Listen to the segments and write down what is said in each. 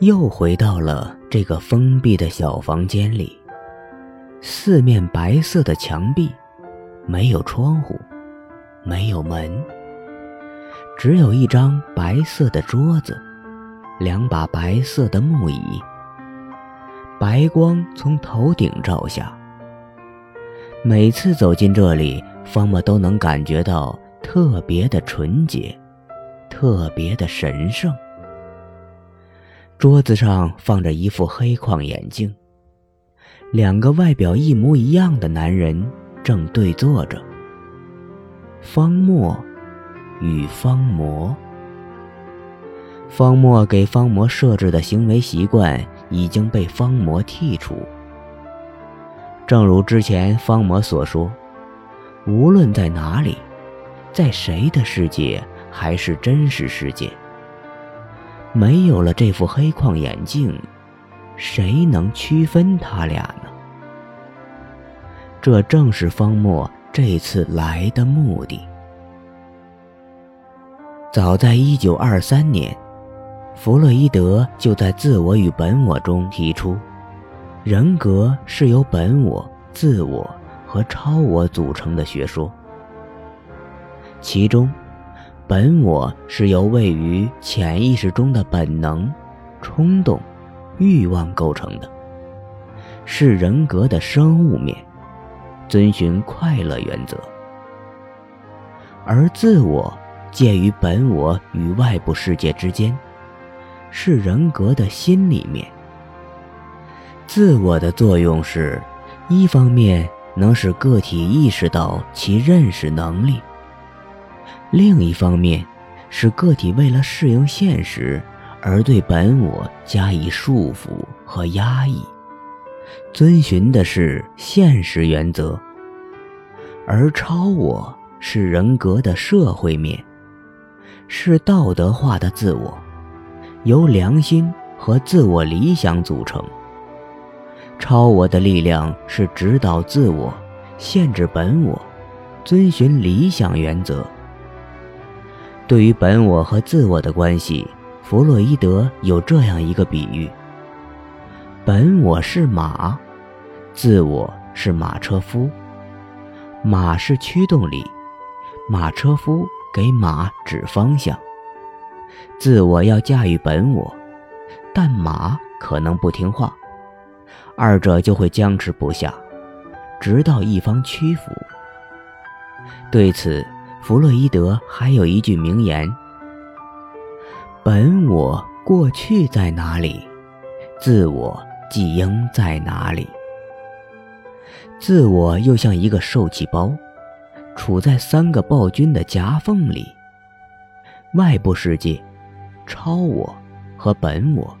又回到了这个封闭的小房间里。四面白色的墙壁，没有窗户，没有门，只有一张白色的桌子，两把白色的木椅。白光从头顶照下。每次走进这里，方莫都能感觉到特别的纯洁，特别的神圣。桌子上放着一副黑框眼镜。两个外表一模一样的男人正对坐着。方墨与方魔。方墨给方魔设置的行为习惯已经被方魔剔除。正如之前方魔所说，无论在哪里，在谁的世界还是真实世界，没有了这副黑框眼镜。谁能区分他俩呢？这正是方墨这次来的目的。早在一九二三年，弗洛伊德就在《自我与本我》中提出，人格是由本我、自我和超我组成的学说。其中，本我是由位于潜意识中的本能、冲动。欲望构成的，是人格的生物面，遵循快乐原则；而自我介于本我与外部世界之间，是人格的心里面。自我的作用是，一方面能使个体意识到其认识能力，另一方面，是个体为了适应现实。而对本我加以束缚和压抑，遵循的是现实原则；而超我是人格的社会面，是道德化的自我，由良心和自我理想组成。超我的力量是指导自我、限制本我、遵循理想原则。对于本我和自我的关系。弗洛伊德有这样一个比喻：本我是马，自我是马车夫。马是驱动力，马车夫给马指方向。自我要驾驭本我，但马可能不听话，二者就会僵持不下，直到一方屈服。对此，弗洛伊德还有一句名言。本我过去在哪里？自我即应在哪里？自我又像一个受气包，处在三个暴君的夹缝里：外部世界、超我和本我，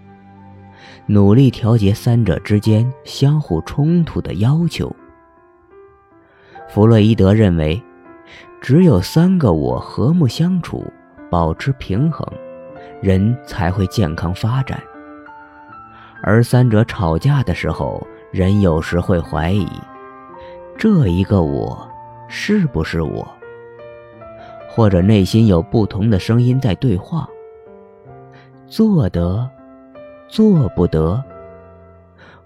努力调节三者之间相互冲突的要求。弗洛伊德认为，只有三个我和睦相处，保持平衡。人才会健康发展，而三者吵架的时候，人有时会怀疑，这一个我是不是我？或者内心有不同的声音在对话。做得，做不得，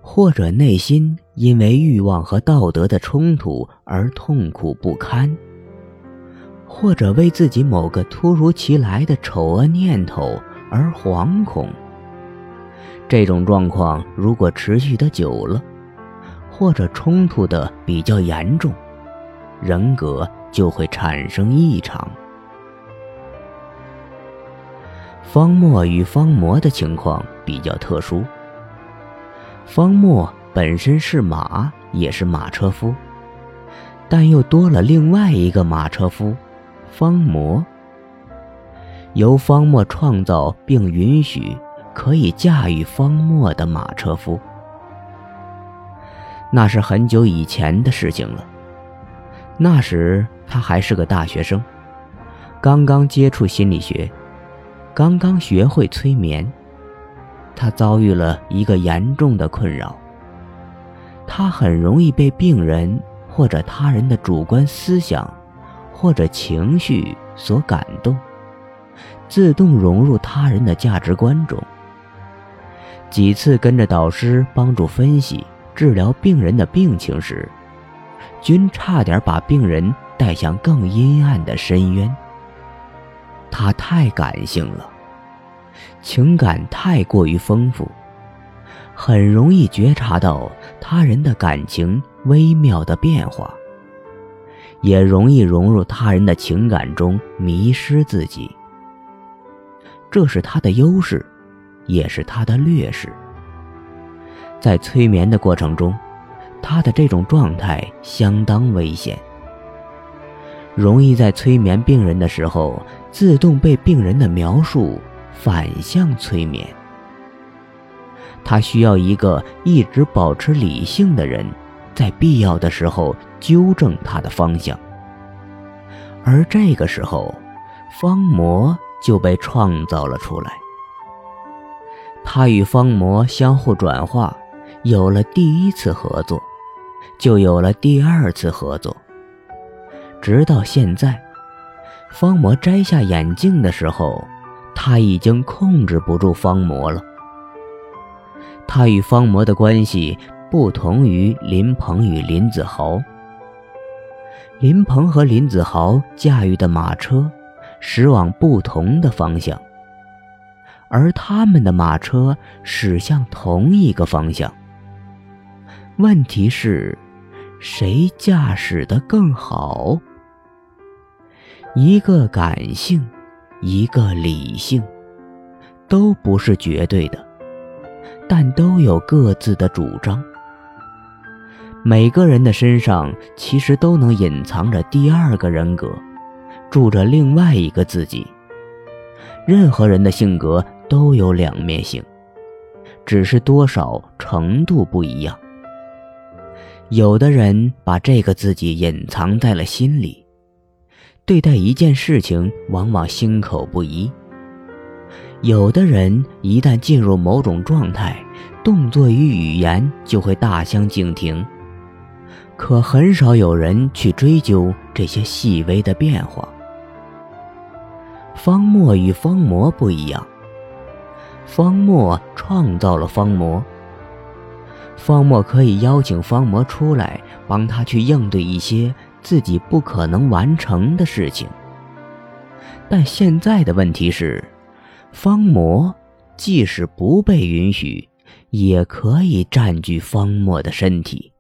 或者内心因为欲望和道德的冲突而痛苦不堪。或者为自己某个突如其来的丑恶念头而惶恐。这种状况如果持续的久了，或者冲突的比较严重，人格就会产生异常。方墨与方魔的情况比较特殊。方墨本身是马，也是马车夫，但又多了另外一个马车夫。方魔由方墨创造并允许可以驾驭方墨的马车夫，那是很久以前的事情了。那时他还是个大学生，刚刚接触心理学，刚刚学会催眠。他遭遇了一个严重的困扰，他很容易被病人或者他人的主观思想。或者情绪所感动，自动融入他人的价值观中。几次跟着导师帮助分析、治疗病人的病情时，均差点把病人带向更阴暗的深渊。他太感性了，情感太过于丰富，很容易觉察到他人的感情微妙的变化，也容易融入他人的情感中迷失自己。这是他的优势。也是他的劣势。在催眠的过程中，他的这种状态相当危险，容易在催眠病人的时候自动被病人的描述反向催眠。他需要一个一直保持理性的人，在必要的时候纠正他的方向。而这个时候，方魔就被创造了出来。他与方魔相互转化，有了第一次合作，就有了第二次合作。直到现在，方魔摘下眼镜的时候，他已经控制不住方魔了。他与方魔的关系不同于林鹏与林子豪。林鹏和林子豪驾驭的马车，驶往不同的方向。而他们的马车驶向同一个方向。问题是，谁驾驶的更好？一个感性，一个理性，都不是绝对的，但都有各自的主张。每个人的身上其实都能隐藏着第二个人格，住着另外一个自己。任何人的性格。都有两面性，只是多少程度不一样。有的人把这个自己隐藏在了心里，对待一件事情往往心口不一；有的人一旦进入某种状态，动作与语言就会大相径庭。可很少有人去追究这些细微的变化。方墨与方魔不一样。方墨创造了方魔，方墨可以邀请方魔出来，帮他去应对一些自己不可能完成的事情。但现在的问题是，方魔即使不被允许，也可以占据方墨的身体。